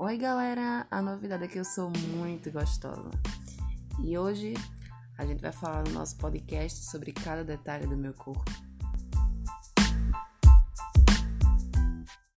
Oi, galera! A novidade é que eu sou muito gostosa. E hoje a gente vai falar no nosso podcast sobre cada detalhe do meu corpo.